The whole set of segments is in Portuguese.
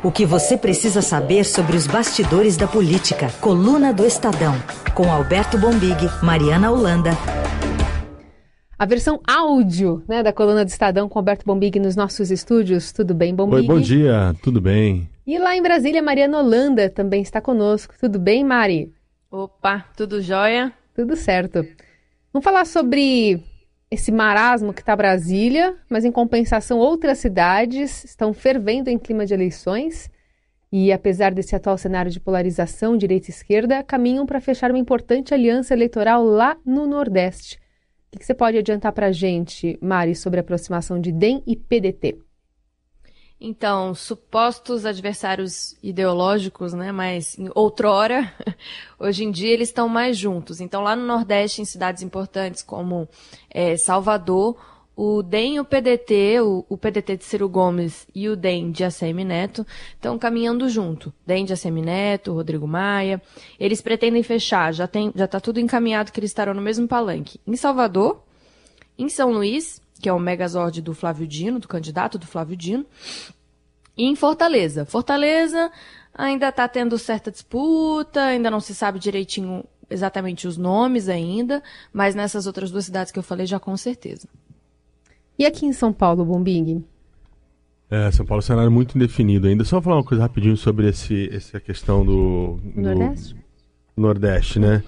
O que você precisa saber sobre os bastidores da política. Coluna do Estadão. Com Alberto Bombig, Mariana Holanda. A versão áudio né, da coluna do Estadão com Alberto Bombig nos nossos estúdios. Tudo bem, Bombig? Oi, bom dia, tudo bem. E lá em Brasília, Mariana Holanda também está conosco. Tudo bem, Mari? Opa, tudo jóia? Tudo certo. Vamos falar sobre esse marasmo que está Brasília, mas em compensação outras cidades estão fervendo em clima de eleições e, apesar desse atual cenário de polarização direita e esquerda, caminham para fechar uma importante aliança eleitoral lá no Nordeste. O que você pode adiantar para a gente, Mari, sobre a aproximação de DEM e PDT? Então, supostos adversários ideológicos, né, mas outrora, hoje em dia eles estão mais juntos. Então, lá no Nordeste, em cidades importantes como é, Salvador, o DEM e o PDT, o, o, PDT de Ciro Gomes e o DEM de ACM Neto, estão caminhando junto. DEM de ACM Neto, Rodrigo Maia. Eles pretendem fechar, já tem, já está tudo encaminhado que eles estarão no mesmo palanque. Em Salvador, em São Luís que é o Megazord do Flávio Dino, do candidato do Flávio Dino, e em Fortaleza. Fortaleza ainda está tendo certa disputa, ainda não se sabe direitinho exatamente os nomes ainda, mas nessas outras duas cidades que eu falei já com certeza. E aqui em São Paulo, Bombing? É, São Paulo é um cenário muito indefinido ainda. Só falar uma coisa rapidinho sobre esse, essa questão do, do Nordeste. Nordeste, né?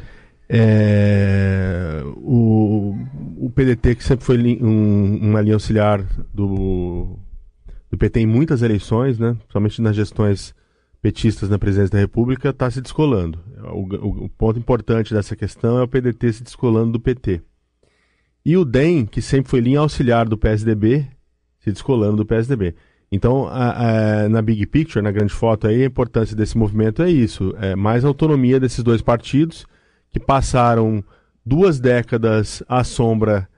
É, o, o PDT, que sempre foi um, uma linha auxiliar do, do PT em muitas eleições, né, principalmente nas gestões petistas na presidência da República, está se descolando. O, o, o, ponto importante dessa questão é o PDT se descolando do PT. E o DEM, que sempre foi linha auxiliar do PSDB, se descolando do PSDB. Então, a, a, na big picture, na grande foto aí, a importância desse movimento é isso: é mais autonomia desses dois partidos que passaram duas décadas à sombra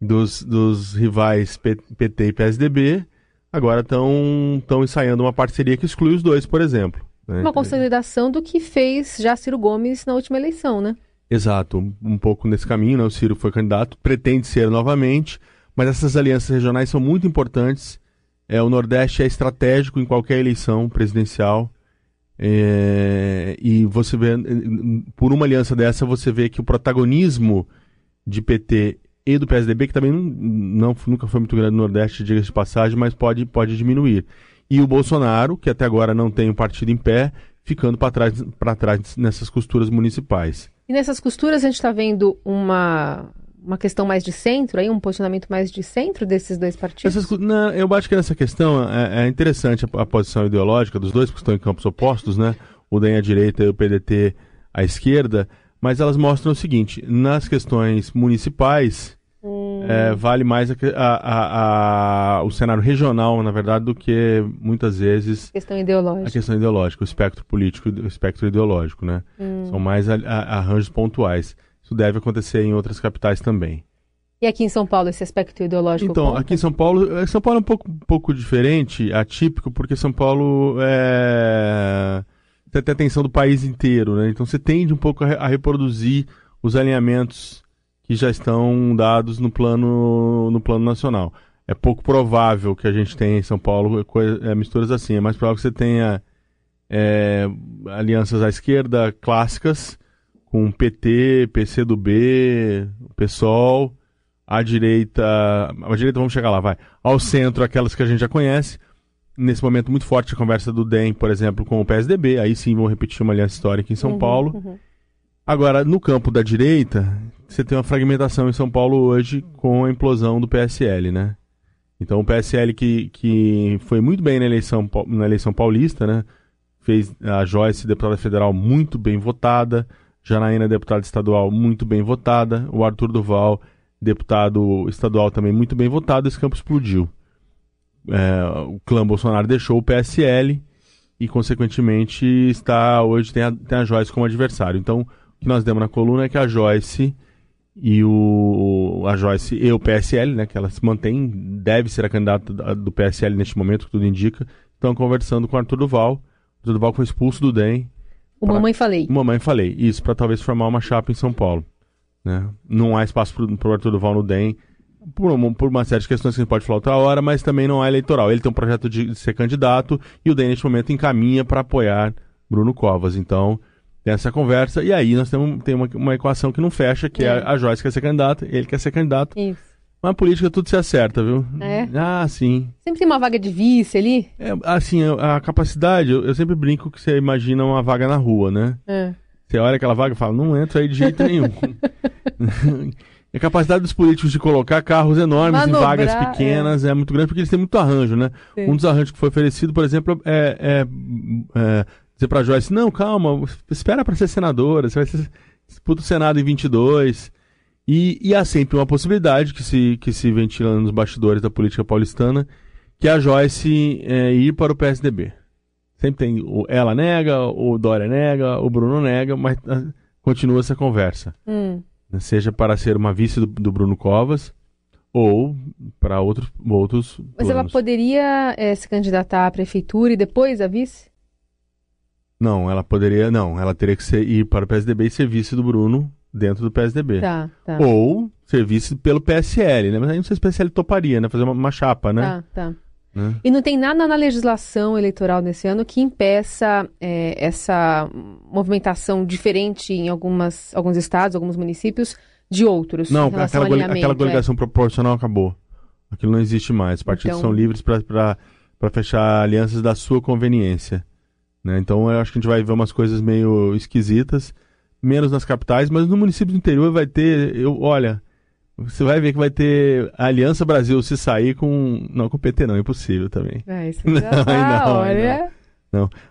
dos, dos rivais PT e PSDB, agora estão ensaiando uma parceria que exclui os dois, por exemplo. Né? Uma consolidação do que fez já Ciro Gomes na última eleição, né? Exato, um, pouco nesse caminho, né? O Ciro foi candidato, pretende ser novamente, mas essas alianças regionais são muito importantes. É, o Nordeste é estratégico em qualquer eleição presidencial. É, e você vê, por uma aliança dessa, você vê que o protagonismo de PT e do PSDB, que também não, não nunca foi muito grande no Nordeste, diga-se de passagem, mas pode, pode diminuir. E o Bolsonaro, que até agora não tem um partido em pé, ficando para trás, trás nessas costuras municipais. E nessas costuras a gente está vendo uma, uma questão mais de centro, aí um posicionamento mais de centro desses dois partidos? Essas, não, eu acho que nessa questão é, é interessante a, a, posição ideológica dos dois, porque estão em campos opostos, né? O DEM à direita e o PDT à esquerda, mas elas mostram o seguinte: nas questões municipais, hum. é, vale mais a, a, o cenário regional, na verdade, do que muitas vezes questão ideológica. a questão ideológica, o espectro político, o espectro ideológico, né? Hum. São mais arranjos pontuais. Isso deve acontecer em outras capitais também. E aqui em São Paulo, esse aspecto ideológico? Então, conta? aqui em São Paulo, eh, São Paulo é um pouco, um pouco diferente, atípico, porque São Paulo é... tem a atenção do país inteiro, né? Então você tende um pouco a, a reproduzir os alinhamentos que já estão dados no plano, no plano nacional. É pouco provável que a gente tenha em São Paulo coisa, é, misturas assim. É mais provável que você tenha é, alianças à esquerda clássicas, com PT, PCdoB, PSOL, à direita, à direita vamos chegar lá, vai, ao centro aquelas que a gente já conhece. Nesse momento muito forte a conversa do DEM, por exemplo, com o PSDB, aí sim vão repetir uma aliança histórica em São uhum, Paulo. Uhum. Agora, no campo da direita, você tem uma fragmentação em São Paulo hoje com a implosão do PSL, né? Então o PSL que, que foi muito bem na eleição, na eleição paulista, né? Fez a Joyce, deputada federal, muito bem votada Janaína, deputada estadual, muito bem votada. O Arthur Duval, deputado estadual, também muito bem votado. Esse campo explodiu. É, o clã Bolsonaro deixou o PSL e, consequentemente, está hoje tem a, tem a Joyce como adversário. Então, o que nós demos na coluna é que a Joyce e o a Joyce e o PSL, né, que ela se mantém, deve ser a candidata do PSL neste momento, que tudo indica, estão conversando com o Arthur Duval. O Arthur Duval foi expulso do DEM, o pra... Mamãe Falei. O Mamãe Falei, isso, para talvez formar uma chapa em São Paulo. Né? Não há espaço para o Arthur Duval no DEM. por uma, por uma série de questões que a gente pode falar outra hora, mas também não é eleitoral. Ele tem um projeto de ser candidato e o DEM, neste momento, encaminha para apoiar Bruno Covas. Então, tem essa conversa. E aí nós temos tem uma, uma equação que não fecha, que é. É. a Joyce quer ser candidata, ele quer ser candidato. Isso. Mas política tudo se acerta, viu? É? Ah, sim. Sempre tem uma vaga de vice ali. É, assim, a, capacidade, eu, eu sempre brinco que você imagina uma vaga na rua, né? É. Você olha aquela vaga e fala, não entra aí de jeito nenhum. a capacidade dos políticos de colocar carros enormes Manobrar, em vagas pequenas é. muito grande, porque eles têm muito arranjo, né? Sim. Um dos arranjos que foi oferecido, por exemplo, é, é, é dizer pra Joyce, não, calma, espera para ser senadora, você vai ser disputa o Senado em 22. E, e há sempre uma possibilidade que se, que se ventila nos bastidores da política paulistana, que é a Joyce é, ir para o PSDB. Sempre tem o ela nega, o Dória nega, o Bruno nega, mas ah, continua essa conversa. Hum. Seja para ser uma vice do, do Bruno Covas ou para outros, outros Mas ela planos. poderia eh, se candidatar à prefeitura e depois a vice? Não, ela poderia. Não, ela teria que ser, ir para o PSDB e ser vice do Bruno dentro do PSDB. Tá, tá. Ou ser vice pelo PSL, né? Mas aí não sei se o PSL toparia, né? Fazer uma, uma chapa, né? Tá, tá. Né? E não tem nada na legislação eleitoral nesse ano que impeça eh, essa movimentação diferente em algumas, alguns estados, alguns municípios, de outros. Não, aquela, aquela é. coligação proporcional acabou. Aquilo não existe mais. Os partidos Então- são livres para fechar alianças da sua conveniência. Né? Então eu acho que a gente vai ver umas coisas meio esquisitas, menos nas capitais, mas no município do interior vai ter. Eu, olha, você vai ver que vai ter a Aliança Brasil se sair com. Não, com o PT não, é impossível também. É, isso Não, tá, não, olha.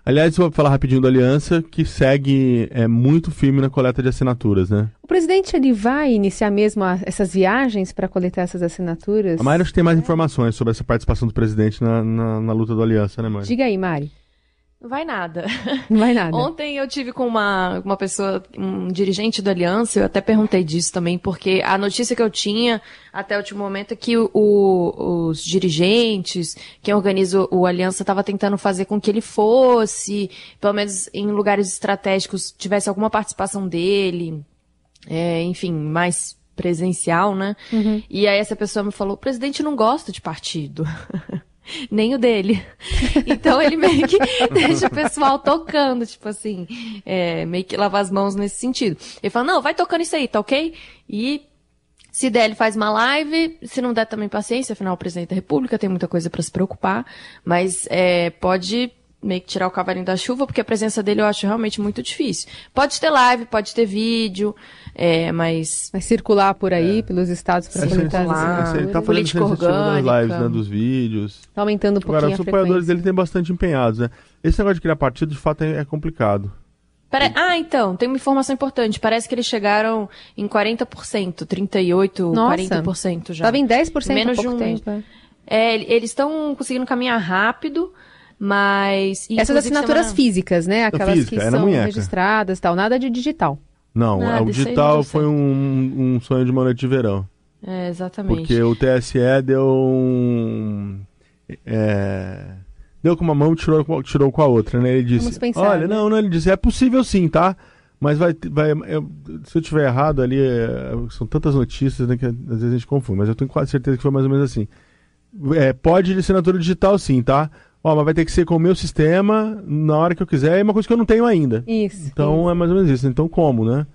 Aliás, vou falar rapidinho da Aliança, que segue é, muito firme na coleta de assinaturas, né? O presidente ele vai iniciar mesmo a- essas viagens para coletar essas assinaturas? A Mayra acho que tem mais informações sobre essa participação do presidente na, na, na luta do Aliança, né, Mayra? Diga aí, Mari. Não vai nada. Não vai nada. Ontem eu tive com uma, uma pessoa, um dirigente do Aliança, eu até perguntei disso também, porque a notícia que eu tinha até o último momento é que o- o- os dirigentes, quem organiza o Aliança, estava tentando fazer com que ele fosse, pelo menos em lugares estratégicos, tivesse alguma participação dele, é, enfim, mais presencial, né? E aí essa pessoa me falou, o presidente não gosta de partido. Nem o dele. Então ele meio que deixa o pessoal tocando, tipo assim, é, meio que lavar as mãos nesse sentido. Ele fala, não, vai tocando isso aí, tá ok? E se der, ele faz uma live. Se não der, também paciência, afinal, o presidente da República tem muita coisa pra se preocupar. Mas é, pode meio que tirar o cavalinho da chuva, porque a presença dele eu acho realmente muito difícil. Pode ter live, pode ter vídeo, é, mas Vai circular por aí, pelos estados para coletar as ele tá fazendo essa das lives, né, dos vídeos. Tá aumentando um pouquinho Agora, os apoiadores dele têm bastante empenhados, né? Esse negócio de criar partido, de fato, é, é complicado. Pare- Ah, então, tem uma informação importante. Parece que eles chegaram em 40%, 38%, Nossa. 40% já. Tava em 10% Menos há pouco de um tempo. é. É, eles estão conseguindo caminhar rápido, mas... e, Essas assinaturas físicas, né? Aquelas física, que é são munheca. registradas tal. Nada de digital. Não, Nada, o digital foi um, um sonho de uma noite de verão. É, exatamente. Porque o TSE deu um. É, deu com uma mão e tirou, com- tirou com a outra, né? Ele disse: Vamos pensar, Olha, né? não, não, ele disse: é possível sim, tá? Mas vai. vai eu- se eu tiver errado ali, é, são tantas notícias né, que às vezes a gente confunde, mas eu tenho quase certeza que foi mais ou menos assim. É, pode de assinatura digital sim, tá? Ó, mas vai ter que ser com o meu sistema na hora que eu quiser, é uma coisa que eu não tenho ainda. Isso. Então é mais ou menos isso. Então como, né?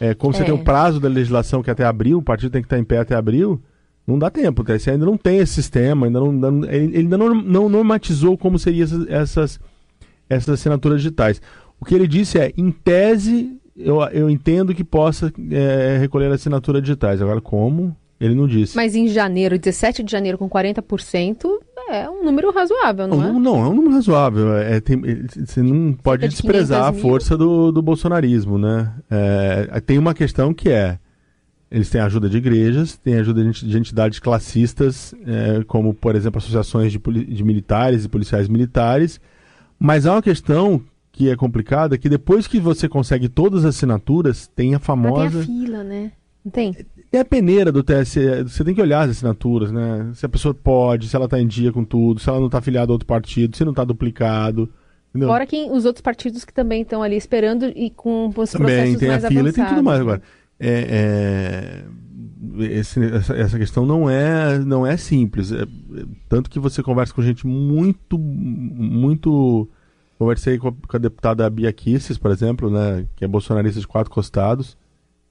É, como você É. tem um prazo da legislação que é até abril, o partido tem que estar em pé até abril, não dá tempo. O TSE ainda não tem esse sistema, ainda não, ele ainda não, não normatizou como seriam essas, essas, essas assinaturas digitais. O que ele disse é, em tese, eu, eu entendo que possa é, recolher assinaturas digitais. Agora, como? Ele não disse. Mas em janeiro, 17 de janeiro, com 40%, é um número razoável, não, Não, é? não, é um número razoável. É, tem- você não pode de desprezar a 500 mil. força do, do bolsonarismo, né? É, tem uma questão que é, eles têm ajuda de igrejas, têm ajuda de de entidades classistas, é, como, por exemplo, associações de, de militares e policiais militares, mas há uma questão que é complicada, que depois que você consegue todas as assinaturas, tem a Ah, tem famosa... a fila, né? Não tem? É a peneira do TSE. Você tem que olhar as assinaturas, né? Se a pessoa pode, se ela tá em dia com tudo, se ela não tá afiliada a outro partido, se não tá duplicado. Entendeu? Fora quem, os outros partidos que também estão ali esperando e com os Também processos tem a mais fila e tem tudo avançados, mais né? agora. é, é, esse, essa, essa, questão não é, não é simples. É, tanto que você conversa com gente muito, muito. Conversei com a, com a deputada Bia Kisses, por exemplo, né, que é bolsonarista de quatro costados,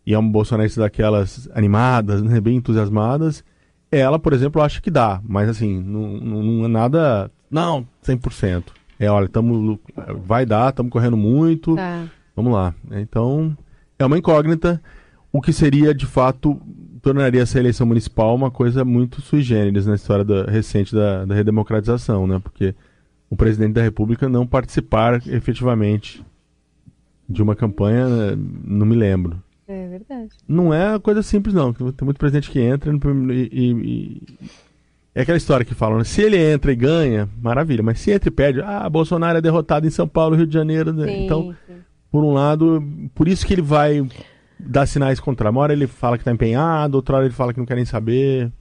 e é uma bolsonarista daquelas animadas, né, bem entusiasmadas. Ela, por exemplo, acha que dá, mas assim, não, não, não é nada. Não, 100%. É, olha, tamo, vai dar, estamos correndo muito. Tá. Vamos lá. Então, é uma incógnita. O que seria, de fato, tornaria essa eleição municipal uma coisa muito sui generis na história da, recente da, da redemocratização, né? Porque o presidente da República não participar efetivamente de uma campanha, né? não me lembro. É verdade. Não é coisa simples, não. Tem muito presidente que entra e, e, e... É aquela história que falam, né? se ele entra e ganha, maravilha, mas se entra e perde, ah, Bolsonaro é derrotado em São Paulo, Rio de Janeiro. Né? Sim, então, sim. por um lado, por isso que ele vai dar sinais contra. Uma hora ele fala que está empenhado, outra hora ele fala que não quer nem saber.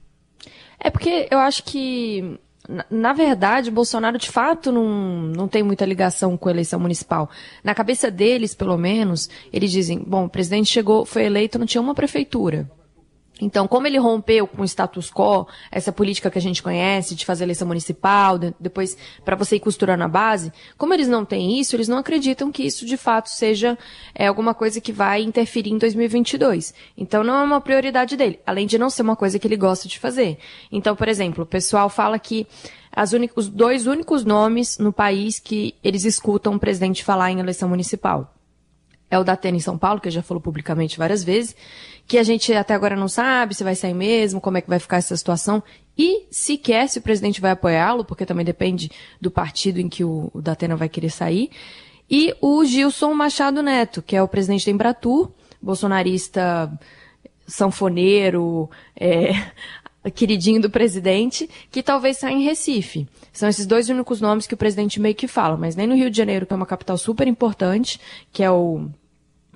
É porque eu acho que, na verdade, Bolsonaro de fato não, não tem muita ligação com a eleição municipal. Na cabeça deles, pelo menos, eles dizem: bom, o presidente chegou, foi eleito, não tinha uma prefeitura. Então, como ele rompeu com o status quo, essa política que a gente conhece de fazer eleição municipal, depois para você ir costurando a base, como eles não têm isso, eles não acreditam que isso de fato seja é, alguma coisa que vai interferir em 2022. Então, não é uma prioridade dele, além de não ser uma coisa que ele gosta de fazer. Então, por exemplo, o pessoal fala que os dois únicos nomes no país que eles escutam o presidente falar em eleição municipal é o da Atena em São Paulo, que já falou publicamente várias vezes, que a gente até agora não sabe se vai sair mesmo, como é que vai ficar essa situação, e sequer se o presidente vai apoiá-lo, porque também depende do partido em que o, o Datena vai querer sair, e o Gilson Machado Neto, que é o presidente da Embratur, bolsonarista sanfoneiro, é, queridinho do presidente, que talvez saia em Recife. São esses dois únicos nomes que o presidente meio que fala, mas nem no Rio de Janeiro, que é uma capital super importante, que é o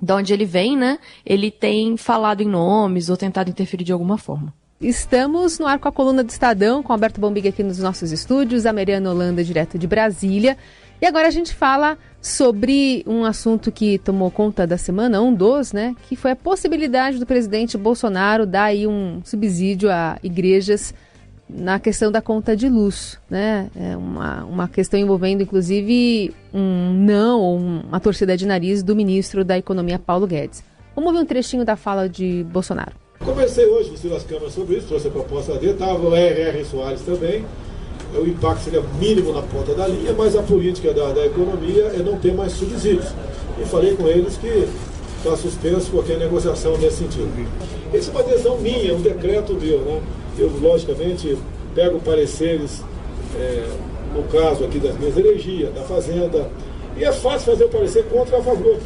de onde ele vem, né? Ele tem falado em nomes ou tentado interferir de alguma forma. Estamos no ar com a coluna do Estadão, com Alberto Bombig aqui nos nossos estúdios, a Mariana Holanda, direto de Brasília. E agora a gente fala sobre um assunto que tomou conta da semana, um dos, né? Que foi a possibilidade do presidente Bolsonaro dar aí um subsídio a igrejas na questão da conta de luz, né? É uma, uma questão envolvendo, inclusive, um não uma torcida de nariz do ministro da Economia, Paulo Guedes. Vamos ver um trechinho da fala de Bolsonaro. Conversei hoje com o Câmara sobre isso, trouxe a proposta dele, estava o R.R. Soares também. O impacto seria mínimo na ponta da linha, mas a política da, da economia é não ter mais subsídios. E falei com eles que está suspenso qualquer negociação nesse sentido. Isso é uma adesão minha, um decreto meu, né? Eu, logicamente, pego pareceres, é, no caso aqui das minhas energias, da Fazenda, e é fácil fazer o parecer contra a favor.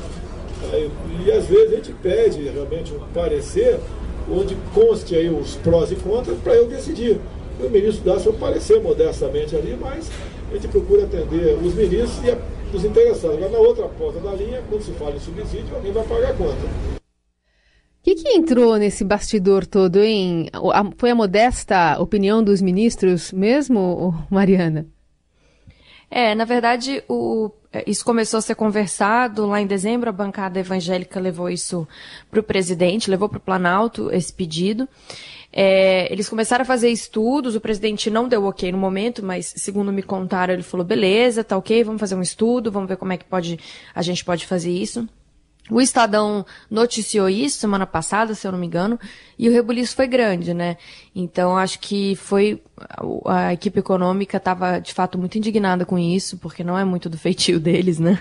E às vezes a gente pede realmente um parecer onde conste aí os prós e contras para eu decidir. O ministro dá seu parecer modestamente ali, mas a gente procura atender os ministros e os interessados. Agora, na outra ponta da linha, quando se fala em subsídio, alguém vai pagar a conta. O que, que, entrou nesse bastidor todo, hein? Foi a modesta opinião dos ministros mesmo, Mariana? É, na verdade, o, é, isso começou a ser conversado lá em dezembro. A bancada evangélica levou isso para o presidente, levou para o Planalto esse pedido. É, eles começaram a fazer estudos, o presidente não deu ok no momento, mas segundo me contaram, ele falou, beleza, tá ok, vamos fazer um estudo, vamos ver como é que pode, a gente pode fazer isso. O Estadão noticiou isso semana passada, se eu não me engano, e o rebuliço foi grande, né? Então acho que foi a equipe econômica estava de fato muito indignada com isso, porque não é muito do feitio deles, né?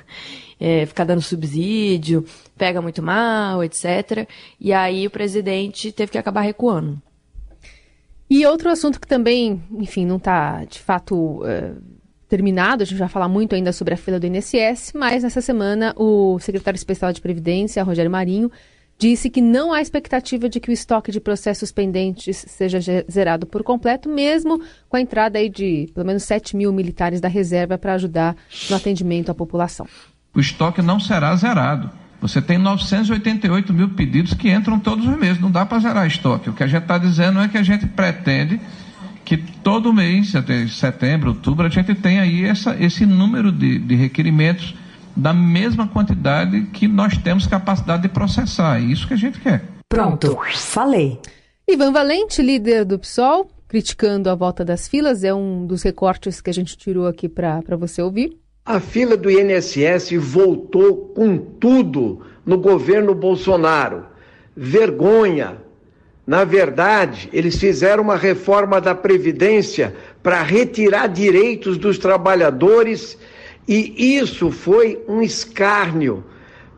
É, ficar dando subsídio, pega muito mal, etc. E aí o presidente teve que acabar recuando. E outro assunto que também, enfim, não está de fato uh terminado, a gente vai falar muito ainda sobre a fila do INSS, mas nessa semana o secretário especial de Previdência, Rogério Marinho, disse que não há expectativa de que o estoque de processos pendentes seja zerado por completo, mesmo com a entrada aí de pelo menos 7 mil militares da reserva para ajudar no atendimento à população. O estoque não será zerado. Você tem 988 mil pedidos que entram todos os meses, não dá para zerar estoque. O que a gente está dizendo é que a gente pretende que todo mês, até setembro, outubro, a gente tem aí essa, esse número de, de requerimentos da mesma quantidade que nós temos capacidade de processar. É isso que a gente quer. Pronto, falei. Ivan Valente, líder do PSOL, criticando a volta das filas, é um dos recortes que a gente tirou aqui para você ouvir. A fila do INSS voltou com tudo no governo Bolsonaro. Vergonha. Na verdade, eles fizeram uma reforma da Previdência para retirar direitos dos trabalhadores e isso foi um escárnio.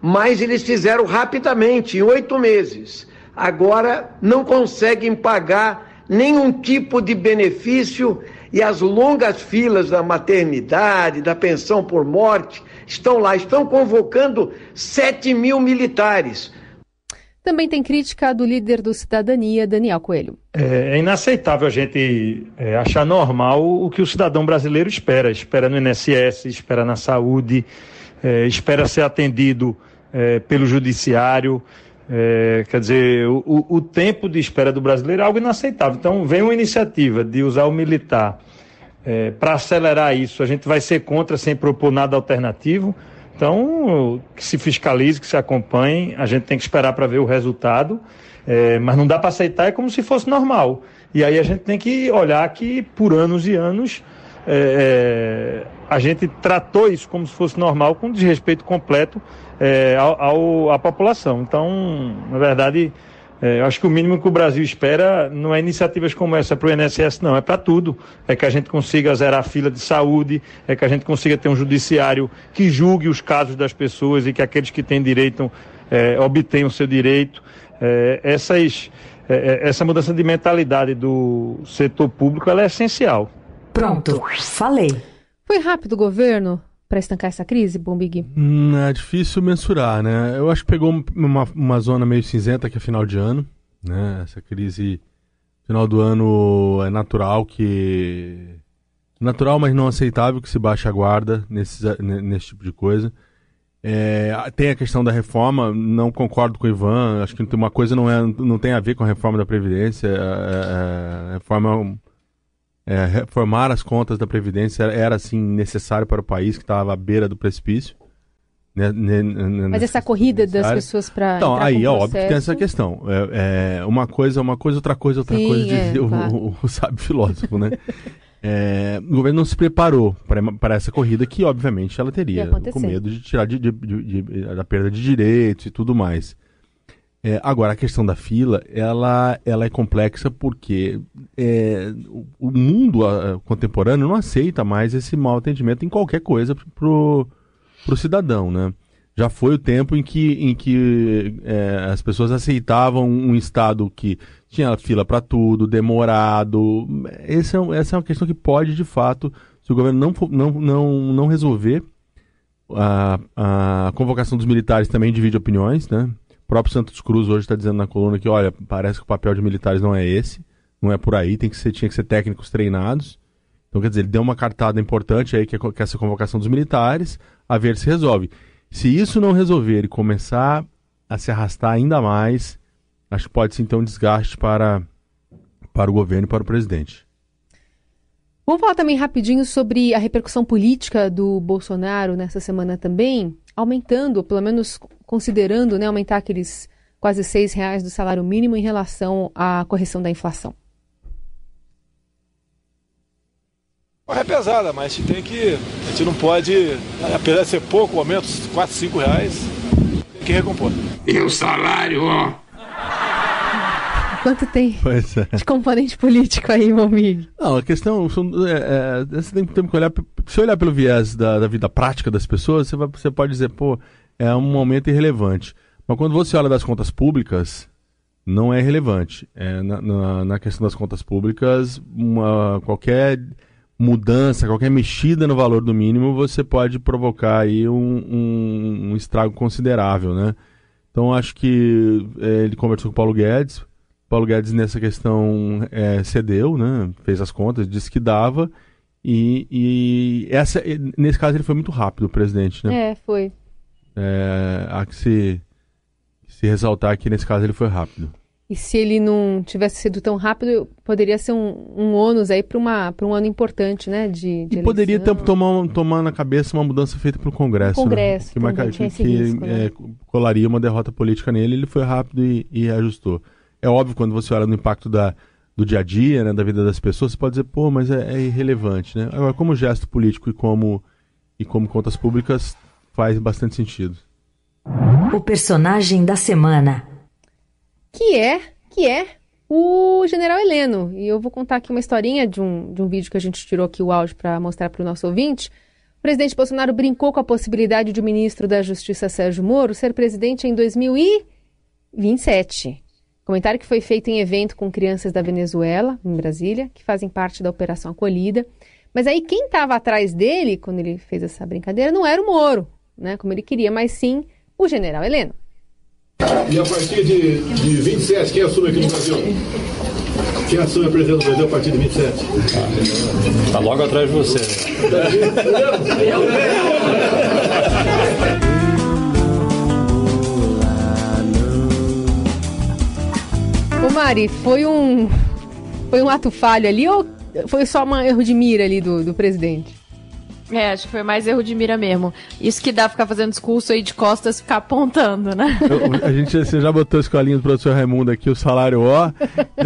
Mas eles fizeram rapidamente, em oito meses. Agora não conseguem pagar nenhum tipo de benefício e as longas filas da maternidade, da pensão por morte, estão lá, estão convocando 7 mil militares. Também tem crítica do líder do Cidadania, Daniel Coelho. É, é inaceitável a gente é, achar normal o que o cidadão brasileiro espera. Espera no INSS, espera na saúde, é, espera ser atendido pelo judiciário. É, quer dizer, o, o, tempo de espera do brasileiro é algo inaceitável. Então, vem uma iniciativa de usar o militar é, para acelerar isso. A gente vai ser contra sem propor nada alternativo. Então, que se fiscalize, que se acompanhe, a gente tem que esperar para ver o resultado, é, mas não dá para aceitar, é como se fosse normal. E aí a gente tem que olhar que por anos e anos é, é a gente tratou isso como se fosse normal, com desrespeito completo é, ao, ao, à população. Então, na verdade, é, eu acho que o mínimo que o Brasil espera não é iniciativas como essa para o INSS, não, é para tudo. É que a gente consiga zerar a fila de saúde, é que a gente consiga ter um judiciário que julgue os casos das pessoas e que aqueles que têm direito é, obtenham o seu direito. É, essas, é, é, essa mudança de mentalidade do setor público ela é essencial. Pronto, falei. Foi rápido o governo? Para estancar essa crise, Bombig? Hum, é difícil mensurar, né? Eu acho que pegou uma, uma zona meio cinzenta que é final de ano, né? Essa crise final do ano é natural que natural, mas não aceitável que se baixe a guarda nesse, nesse tipo de coisa. É, tem a questão da reforma, não concordo com o Ivan, acho que uma coisa não, é, não tem a ver com a reforma da Previdência. É, é, a reforma é, reformar as contas da Previdência era, era assim necessário para o país que estava à beira do precipício. Né, né, né, Mas essa corrida das pessoas para então aí é óbvio que tem essa questão. É, é, uma coisa uma coisa outra coisa outra Sim, coisa é, o, claro. o, o, sábio filósofo né? É, o governo não se preparou para essa corrida que obviamente ela teria com medo de tirar de, de, de, da perda de direitos e tudo mais é, agora, a questão da fila, ela, ela é complexa porque é, o, mundo a, contemporâneo não aceita mais esse mau atendimento em qualquer coisa pro, pro cidadão, né? Já foi o tempo em que, em que é, as pessoas aceitavam um Estado que tinha fila para tudo, demorado. Esse é, essa é uma questão que pode, de fato, se o governo não, não, não, não resolver, a, a convocação dos militares também divide opiniões, né? Próprio Santos Cruz hoje está dizendo na coluna que, olha, parece que o papel de militares não é esse, não é por aí, tem que ser, tinha que ser técnicos treinados. Então, quer dizer, ele deu uma cartada importante aí, que é, que é essa convocação dos militares, a ver se resolve. Se isso não resolver e começar a se arrastar ainda mais, acho que pode ser então um desgaste para, para o governo e para o presidente. Vamos falar também rapidinho sobre a repercussão política do Bolsonaro nessa semana também aumentando, pelo menos considerando né, aumentar aqueles quase seis reais do salário mínimo em relação à correção da inflação? É pesada, mas a gente tem que. A gente não pode, apesar de ser pouco, aumento, 4, 5 reais, tem que recompor. E o salário, ó. Quanto tem é. de componente político aí, Momig? Não, a questão. É, é, você tem, tem, que olhar. Se olhar pelo viés da, da vida prática das pessoas, você, vai, você pode dizer, pô, é um momento irrelevante. Mas quando você olha das contas públicas, não é relevante. É, na, na, na, questão das contas públicas, uma, qualquer mudança, qualquer mexida no valor do mínimo, você pode provocar aí um, um, um estrago considerável, né? Então acho que é, ele conversou com o Paulo Guedes, Paulo Guedes nessa questão é, cedeu, né? Fez as contas, disse que dava. E, e essa, nesse caso ele foi muito rápido, o presidente, né? É, foi. É, há que se, se ressaltar que nesse caso ele foi rápido. E se ele não tivesse sido tão rápido, poderia ser um, um ônus aí para um ano importante, né? De, de e poderia tomar, tomar na cabeça uma mudança feita pelo Congresso. Congresso, né? que, que, que risco, né? é, colaria uma derrota política nele. Ele foi rápido e, e, ajustou. É óbvio, quando você olha no impacto da, do dia a dia, né, da vida das pessoas, você pode dizer, pô, mas é, é irrelevante, né? Agora, como gesto político e como, e como contas públicas, faz bastante sentido. O personagem da semana que é, que é o General Heleno. E eu vou contar aqui uma historinha de um, de um vídeo que a gente tirou aqui o áudio para mostrar para o nosso ouvinte. O presidente Bolsonaro brincou com a possibilidade de o ministro da Justiça Sérgio Moro ser presidente em 2027. Comentário que foi feito em evento com crianças da Venezuela, em Brasília, que fazem parte da Operação Acolhida. Mas aí quem estava atrás dele, quando ele fez essa brincadeira, não era o Moro, né, como ele queria, mas sim o general Heleno. E a partir de, de 27, quem assume aqui no Brasil? Quem assume a presidência do Brasil a partir de 27? Está logo atrás de você. Ô Mari, foi um, foi um ato falho ali ou foi só um erro de mira ali do, do presidente? É, acho que foi mais erro de mira mesmo. Isso que dá ficar fazendo discurso aí de costas ficar apontando, né? Eu, a gente você já botou a escolinha do professor Raimundo aqui, o salário ó.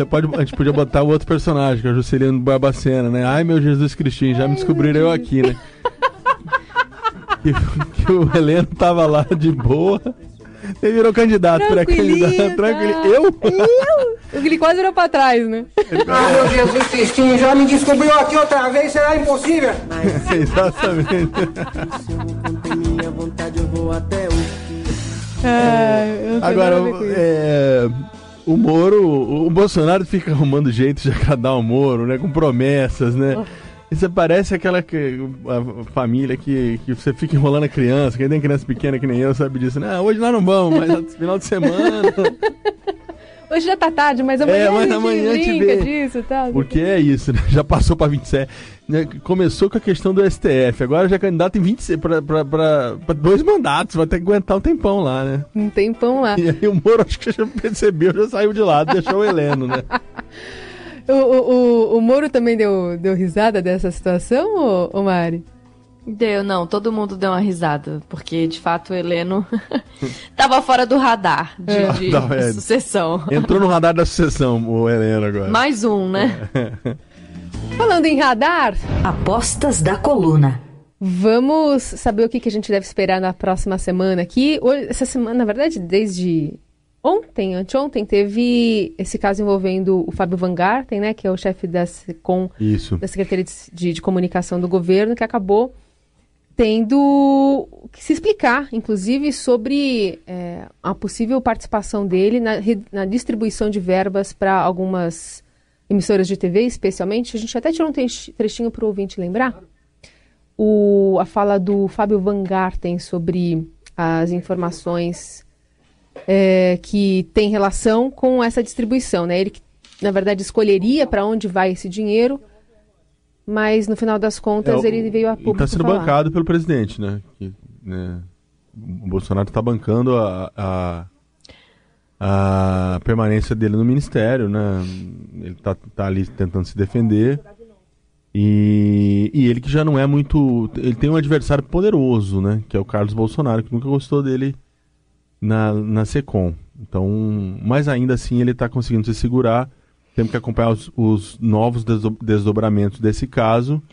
Pode, a gente podia botar o outro personagem, que é o Juscelino Barbacena, né? Ai meu Jesus Cristinho, já me descobriram eu aqui, né? que, que o Heleno tava lá de boa. Ele virou candidato, pré-candidato. Tranquilo. Eu? Eu? Ele quase virou pra trás, né? Ah, meu Jesus Cristinho, já me descobriu aqui outra vez, será impossível? Exatamente. É, Agora, é, o Moro, o Bolsonaro fica arrumando jeito de agradar o Moro, né? Com promessas, né? Oh. Isso parece aquela que, a família que, que você fica enrolando a criança, que tem criança pequena que nem eu, sabe disso. Né? Ah, hoje nós não vamos, mas no final de semana. Hoje já tá tarde, mas amanhã, é, mas amanhã a gente brinca disso tal. Porque é isso, né? Já passou pra 27. Né? Começou com a questão do STF, agora já é candidato em 26 pra, pra, pra, pra, dois mandatos, vai ter que aguentar um tempão lá, né? Um tempão lá. E aí o Moro acho que já percebeu, já saiu de lado, deixou o Heleno, né? O, o, o, Moro também deu, deu risada dessa situação, ô, ô Mari? Deu, não, todo mundo deu uma risada, porque de fato o Heleno tava fora do radar de, é. de é. sucessão. Entrou no radar da sucessão o Heleno agora. Mais um, né? É. Falando em radar. Apostas da coluna. Vamos saber o que, que a gente deve esperar na próxima semana aqui. Essa semana, na verdade, desde Ontem, anteontem, teve esse caso envolvendo o Fábio Van Garten, né, que é o chefe da SECOM, Isso. da Secretaria de, de, de, Comunicação do Governo, que acabou tendo que se explicar, inclusive, sobre é, a possível participação dele na, na distribuição de verbas para algumas emissoras de TV, especialmente. A gente até tirou um trechinho para o ouvinte lembrar. O, a fala do Fábio Van Garten sobre as informações é, que tem relação com essa distribuição, né? Ele na verdade, escolheria para onde vai esse dinheiro, mas no final das contas é, ele veio a público Está sendo falar. bancado pelo presidente, né? Que, né? O Bolsonaro está bancando a, a, a, permanência dele no ministério, né? Ele está tá ali tentando se defender. E, e ele que já não é muito. Ele tem um adversário poderoso, né? Que é o Carlos Bolsonaro, que nunca gostou dele na, na SECOM. Então, mas ainda assim ele está conseguindo se segurar. Temos que acompanhar os, os, novos desdobramentos desse caso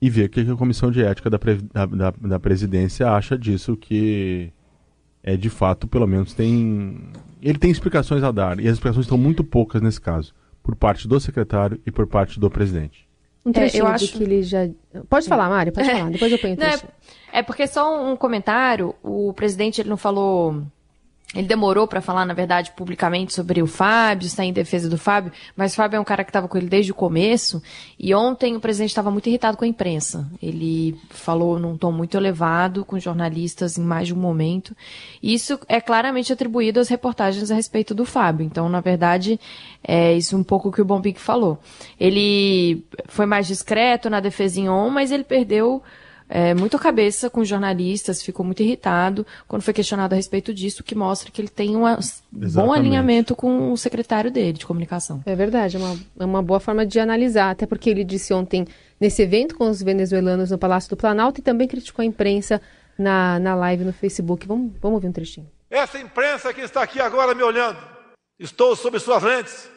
e ver o que a Comissão de Ética da, da, da Presidência acha disso, que é de fato, pelo menos, tem. Ele tem explicações a dar, e as explicações estão muito poucas nesse caso, por parte do secretário e por parte do presidente. Um é, eu acho que ele já. Pode falar, Mário, pode é. falar, depois eu ponho o é, é porque só um comentário, o presidente ele não falou ele demorou para falar, na verdade, publicamente sobre o Fábio, está em defesa do Fábio, mas o Fábio é um cara que estava com ele desde o começo. E ontem o presidente estava muito irritado com a imprensa. Ele falou num tom muito elevado com jornalistas em mais de um momento. Isso é claramente atribuído às reportagens a respeito do Fábio. Então, na verdade, é isso um pouco que o Bombig falou. Ele foi mais discreto na defesa em on, mas ele perdeu é, muito cabeça com jornalistas, ficou muito irritado quando foi questionado a respeito disso, que mostra que ele tem um bom alinhamento com o secretário dele de comunicação. É verdade, é uma, é uma boa forma de analisar, até porque ele disse ontem nesse evento com os venezuelanos no Palácio do Planalto e também criticou a imprensa na, na live no Facebook. Vamos, vamos ouvir um trechinho. Essa imprensa que está aqui agora me olhando, estou sob suas lentes.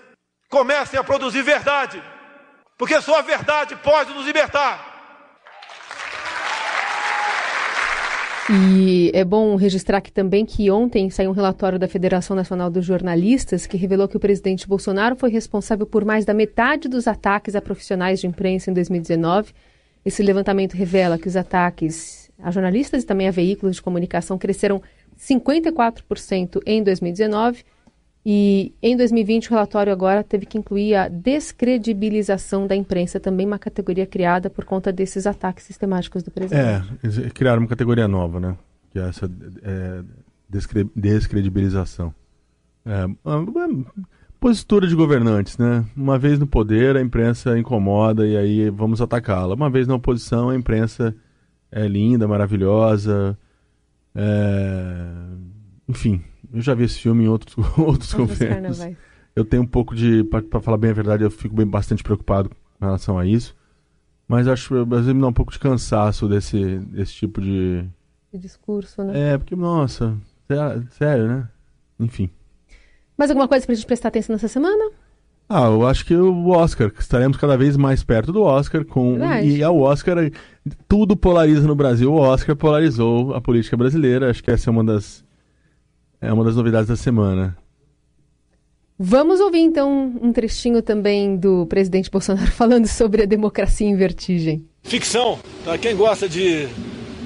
Comecem a produzir verdade, porque só a verdade pode nos libertar. E é bom registrar aqui também que ontem saiu um relatório da Federação Nacional dos Jornalistas que revelou que o presidente Bolsonaro foi responsável por mais da metade dos ataques a profissionais de imprensa em 2019. Esse levantamento revela que os ataques a jornalistas e também a veículos de comunicação cresceram 54% em 2019 e em 2020 o relatório agora teve que incluir a descredibilização da imprensa, também uma categoria criada por conta desses ataques sistemáticos do presidente. É, criaram uma categoria nova, né? Que é essa é, descre descredibilização. É, postura de governantes, né? Uma vez no poder, a imprensa incomoda e aí vamos atacá-la. Uma vez na oposição, a imprensa é linda, maravilhosa. É... Enfim, eu já vi esse filme em outros, outros governos. Eu tenho um pouco de, para falar bem a verdade, eu fico bem, bastante preocupado com relação a isso. Mas acho que às vezes me dá um pouco de cansaço desse, desse tipo de... de discurso, né? É, porque, nossa, sério, né? Enfim. Mais alguma coisa pra gente prestar atenção nessa semana? Ah, eu acho que o Oscar, estaremos cada vez mais perto do Oscar com Verdade. e o Oscar tudo polariza no Brasil. O Oscar polarizou a política brasileira. Acho que essa é uma das é uma das novidades da semana. Vamos ouvir então um trechinho também do presidente Bolsonaro falando sobre a democracia em vertigem. Ficção, para quem gosta de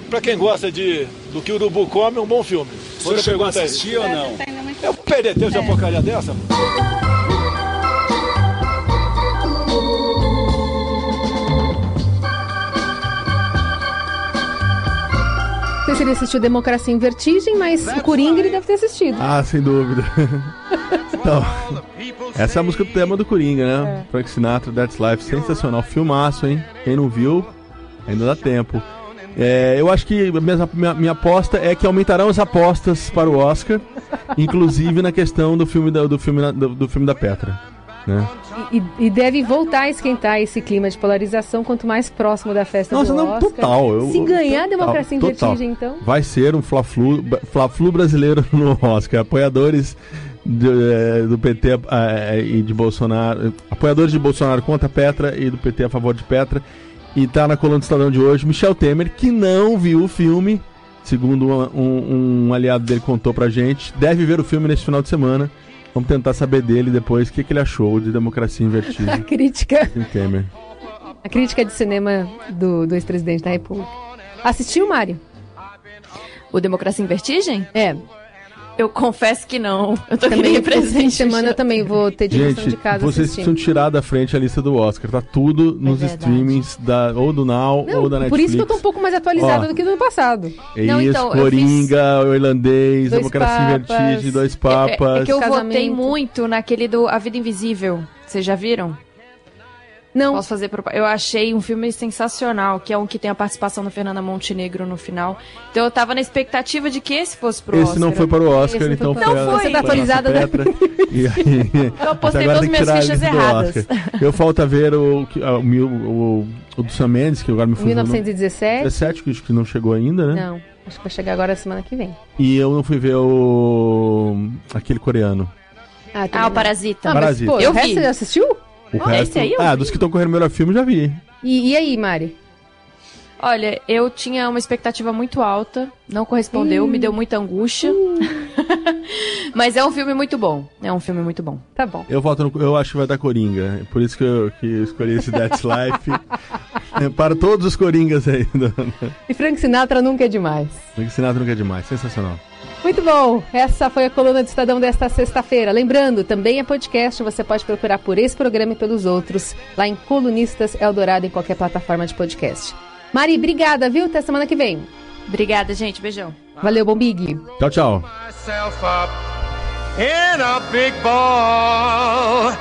para quem gosta de do que o urubu come, é um bom filme. Você chegou a assistir ou não? É o perder tempo de uma porcaria dessa? Sei se ele assistiu Democracia em Vertigem, mas o Coringa ele deve ter assistido. Ah, sem dúvida. então, essa é a música do tema do Coringa, né? É. Frank Sinatra, That's Life, sensacional. Filmaço, hein? Quem não viu, ainda dá tempo. É, eu acho que minha, minha, minha, aposta é que aumentarão as apostas para o Oscar, inclusive na questão do filme da, do filme, do, do filme da Petra. Né? E, e, deve voltar a esquentar esse clima de polarização quanto mais próximo da festa Nossa, do não, Oscar. total. Eu, Se ganhar total, a democracia em total. vertigem, então... Vai ser um Fla-Flu Fla -flu brasileiro no Oscar. Apoiadores do, é, do PT é, e de Bolsonaro... Apoiadores de Bolsonaro contra Petra e do PT a favor de Petra. E tá na coluna do Estadão de hoje, Michel Temer, que não viu o filme, segundo um, um, um aliado dele contou pra gente, deve ver o filme neste final de semana. Vamos tentar saber dele depois o que, que ele achou de Democracia em Vertigem. A crítica. Temer. A crítica de cinema do, do ex-presidente da República. Assistiu, Mário? O Democracia em Vertigem? É. Eu confesso que não. Eu tô também presente. semana eu também vou ter direção Gente, de casa vocês assistindo. precisam tirar da frente a lista do Oscar. Tá tudo é nos é streamings da, ou do Now não, ou da Netflix. Por isso que eu tô um pouco mais atualizada do que no passado. É não, isso, então, Coringa, fiz... o Irlandês, dois Democracia papas. Dois Papas. É, é que eu Casamento. votei muito naquele do A Vida Invisível. Vocês já viram? Não. Posso fazer Eu achei um filme sensacional, que é um que tem a participação da Fernanda Montenegro no final. Então eu tava na expectativa de que esse fosse pro esse Oscar. Esse não foi para o Oscar, esse então foi. Não foi. Você tá atualizada, né? E aí, eu apostei todas as minhas fichas erradas. Eu falta ver o, o, o, o, do Sam Mendes, que agora me fugiu. 1917. 17, que acho que não chegou ainda, né? Não. Acho que vai chegar agora semana que vem. E eu não fui ver o. aquele coreano. Ah, ah o Parasita. Ah, Parasita. Mas, pô, eu o resto vi. você já assistiu? O oh, resto, esse aí eu Ah, vi. dos que estão correndo o melhor filme, já vi. E, e aí, Mari? Olha, eu tinha uma expectativa muito alta, não correspondeu, me deu muita angústia. Mas é um filme muito bom. É um filme muito bom. Tá bom. Eu voto no, eu acho que vai dar Coringa. Por isso que eu, que eu escolhi esse That's Life. é, para todos os Coringas aí. e Frank Sinatra nunca é demais. Frank Sinatra nunca é demais. Sensacional. Muito bom. Essa foi a coluna do Estadão desta sexta-feira. Lembrando, também é podcast. Você pode procurar por esse programa e pelos outros lá em Colunistas Eldorado em qualquer plataforma de podcast. Mari, obrigada, viu? Até semana que vem. Obrigada, gente. Beijão. Valeu, bom Big. Tchau, tchau. In a big ball.